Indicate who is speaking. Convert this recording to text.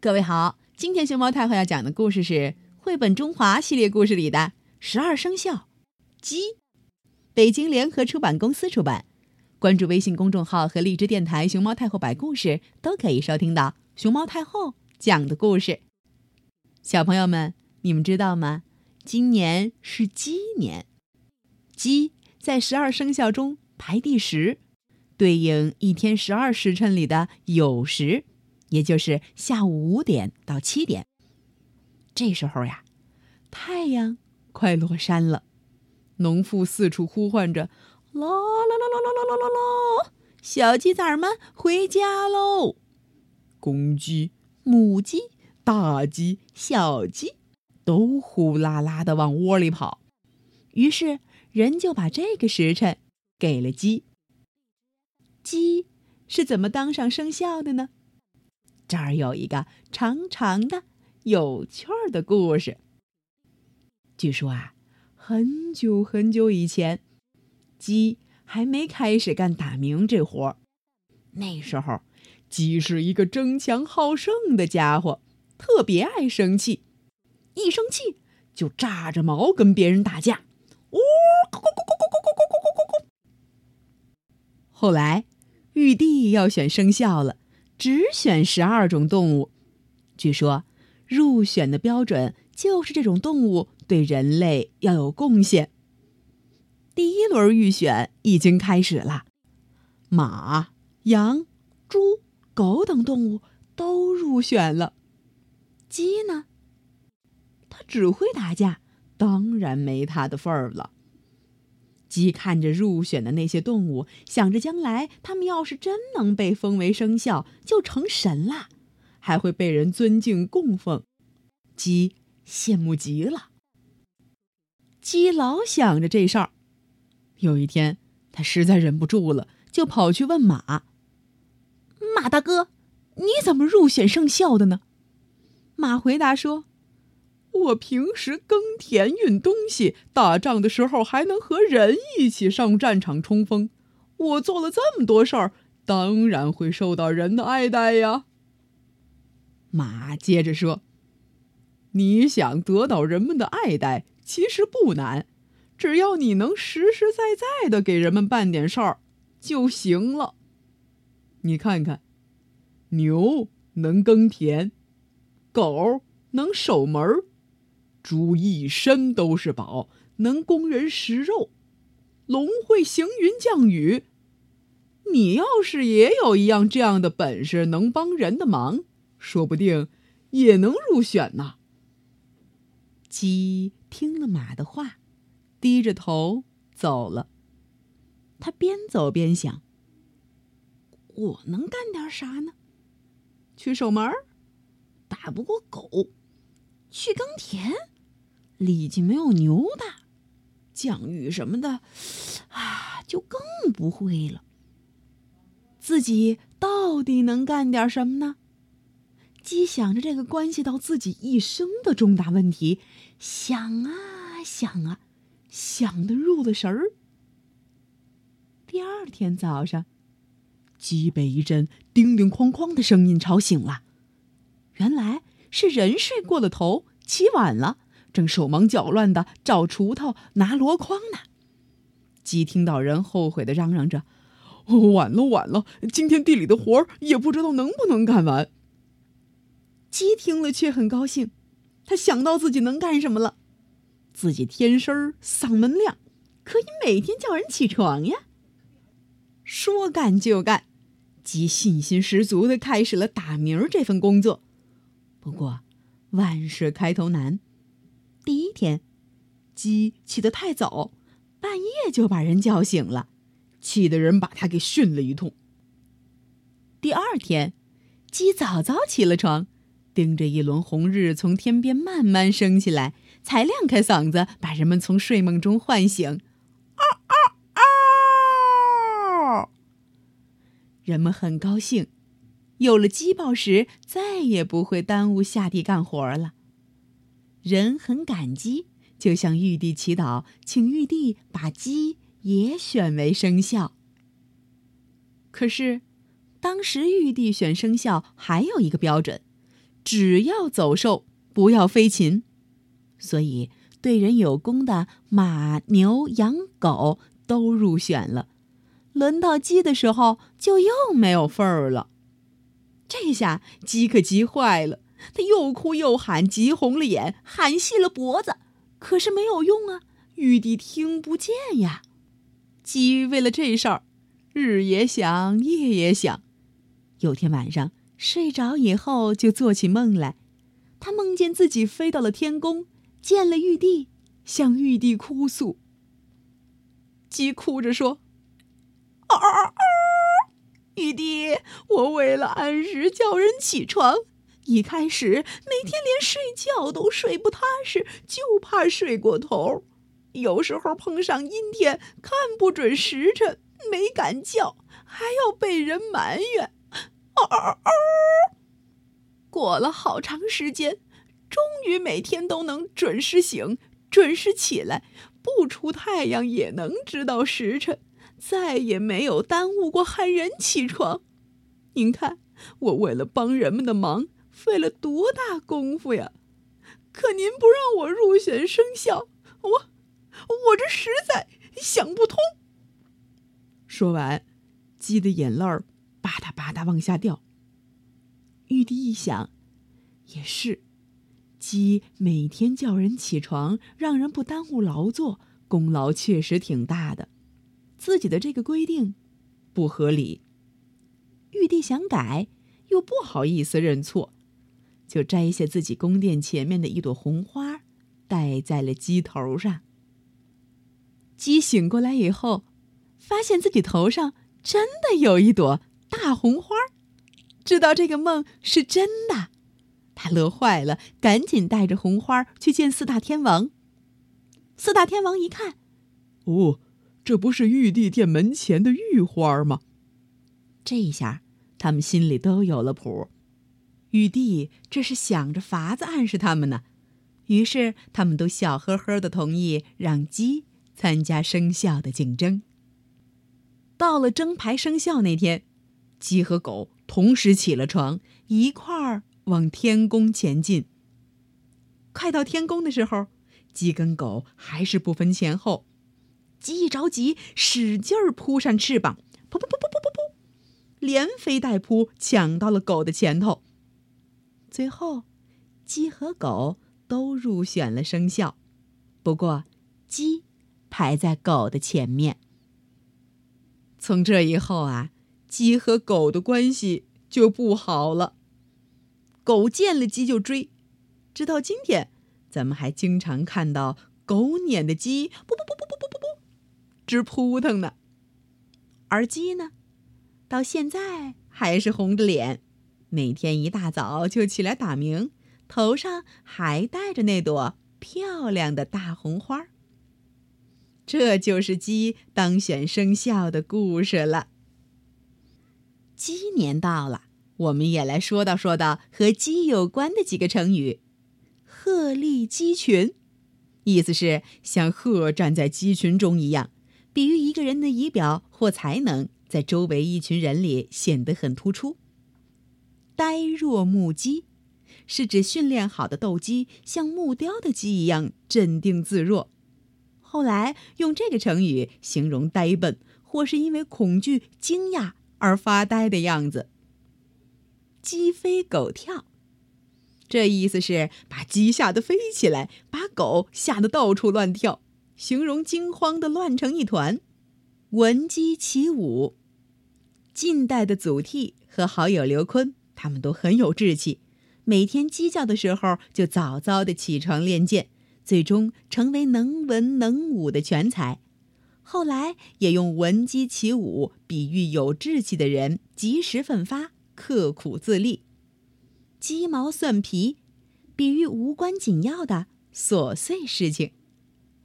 Speaker 1: 各位好，今天熊猫太后要讲的故事是绘本《中华》系列故事里的十二生肖鸡。北京联合出版公司出版。关注微信公众号和荔枝电台“熊猫太后”摆故事，都可以收听到熊猫太后讲的故事。小朋友们，你们知道吗？今年是鸡年，鸡在十二生肖中排第十，对应一天十二时辰里的酉时。也就是下午五点到七点，这时候呀，太阳快落山了，农妇四处呼唤着：“啦啦啦啦啦啦啦啦！小鸡崽们回家喽！”公鸡、母鸡、大鸡、小鸡都呼啦啦的往窝里跑，于是人就把这个时辰给了鸡。鸡是怎么当上生肖的呢？这儿有一个长长的、有趣儿的故事。据说啊，很久很久以前，鸡还没开始干打鸣这活儿。那时候，鸡是一个争强好胜的家伙，特别爱生气，一生气就炸着毛跟别人打架。呜，咕咕咕咕咕咕咕咕咕咕咕。后来，玉帝要选生肖了。只选十二种动物，据说入选的标准就是这种动物对人类要有贡献。第一轮预选已经开始了，马、羊、猪、狗等动物都入选了，鸡呢？它只会打架，当然没它的份儿了。鸡看着入选的那些动物，想着将来它们要是真能被封为生肖，就成神了，还会被人尊敬供奉。鸡羡慕极了。鸡老想着这事儿。有一天，它实在忍不住了，就跑去问马：“马大哥，你怎么入选生肖的呢？”马回答说。我平时耕田运东西，打仗的时候还能和人一起上战场冲锋。我做了这么多事儿，当然会受到人的爱戴呀。马接着说：“你想得到人们的爱戴，其实不难，只要你能实实在在的给人们办点事儿就行了。你看看，牛能耕田，狗能守门儿。”猪一身都是宝，能供人食肉；龙会行云降雨。你要是也有一样这样的本事，能帮人的忙，说不定也能入选呢。鸡听了马的话，低着头走了。他边走边想：我能干点啥呢？去守门，打不过狗；去耕田。力气没有牛大，降雨什么的，啊，就更不会了。自己到底能干点什么呢？鸡想着这个关系到自己一生的重大问题，想啊想啊，想的入了神儿。第二天早上，鸡被一阵叮叮哐哐的声音吵醒了，原来是人睡过了头，起晚了。正手忙脚乱的找锄头、拿箩筐呢，鸡听到人后悔的嚷嚷着：“晚了，晚了！今天地里的活儿也不知道能不能干完。”鸡听了却很高兴，他想到自己能干什么了，自己天生嗓门亮，可以每天叫人起床呀。说干就干，鸡信心十足的开始了打鸣这份工作。不过，万事开头难。第一天，鸡起得太早，半夜就把人叫醒了，气得人把他给训了一通。第二天，鸡早早起了床，盯着一轮红日从天边慢慢升起来，才亮开嗓子，把人们从睡梦中唤醒。嗷嗷嗷！人们很高兴，有了鸡报时，再也不会耽误下地干活了。人很感激，就向玉帝祈祷，请玉帝把鸡也选为生肖。可是，当时玉帝选生肖还有一个标准，只要走兽，不要飞禽，所以对人有功的马、牛、羊、狗都入选了。轮到鸡的时候，就又没有份儿了。这下鸡可急坏了，他又哭又喊，急红了眼，喊细了脖子，可是没有用啊，玉帝听不见呀。鸡为了这事儿，日也想，夜也想。有天晚上睡着以后，就做起梦来。他梦见自己飞到了天宫，见了玉帝，向玉帝哭诉。鸡哭着说：“啊啊啊！”玉帝，我为了按时叫人起床，一开始每天连睡觉都睡不踏实，就怕睡过头。有时候碰上阴天，看不准时辰，没敢叫，还要被人埋怨。嗷嗷嗷！过了好长时间，终于每天都能准时醒，准时起来，不出太阳也能知道时辰。再也没有耽误过喊人起床。您看，我为了帮人们的忙，费了多大功夫呀！可您不让我入选生肖，我我这实在想不通。说完，鸡的眼泪儿吧嗒吧嗒往下掉。玉帝一想，也是，鸡每天叫人起床，让人不耽误劳作，功劳确实挺大的。自己的这个规定不合理，玉帝想改，又不好意思认错，就摘下自己宫殿前面的一朵红花，戴在了鸡头上。鸡醒过来以后，发现自己头上真的有一朵大红花，知道这个梦是真的，他乐坏了，赶紧带着红花去见四大天王。四大天王一看，哦。这不是玉帝殿门前的玉花吗？这一下他们心里都有了谱。玉帝这是想着法子暗示他们呢。于是他们都笑呵呵的同意让鸡参加生肖的竞争。到了争牌生肖那天，鸡和狗同时起了床，一块儿往天宫前进。快到天宫的时候，鸡跟狗还是不分前后。鸡一着急，使劲儿扑上翅膀，连飞带扑，抢到了狗的前头。最后，鸡和狗都入选了生肖，不过鸡排在狗的前面。从这以后啊，鸡和狗的关系就不好了。狗见了鸡就追，直到今天，咱们还经常看到狗撵的鸡，不不不不不不不不。直扑腾呢，而鸡呢，到现在还是红着脸，每天一大早就起来打鸣，头上还戴着那朵漂亮的大红花。这就是鸡当选生肖的故事了。鸡年到了，我们也来说道说道和鸡有关的几个成语：“鹤立鸡群”，意思是像鹤站在鸡群中一样。比喻一个人的仪表或才能在周围一群人里显得很突出。呆若木鸡，是指训练好的斗鸡像木雕的鸡一样镇定自若。后来用这个成语形容呆笨或是因为恐惧、惊讶而发呆的样子。鸡飞狗跳，这意思是把鸡吓得飞起来，把狗吓得到处乱跳。形容惊慌的乱成一团，闻鸡起舞。晋代的祖逖和好友刘琨，他们都很有志气，每天鸡叫的时候就早早的起床练剑，最终成为能文能武的全才。后来也用闻鸡起舞比喻有志气的人及时奋发、刻苦自立。鸡毛蒜皮，比喻无关紧要的琐碎事情。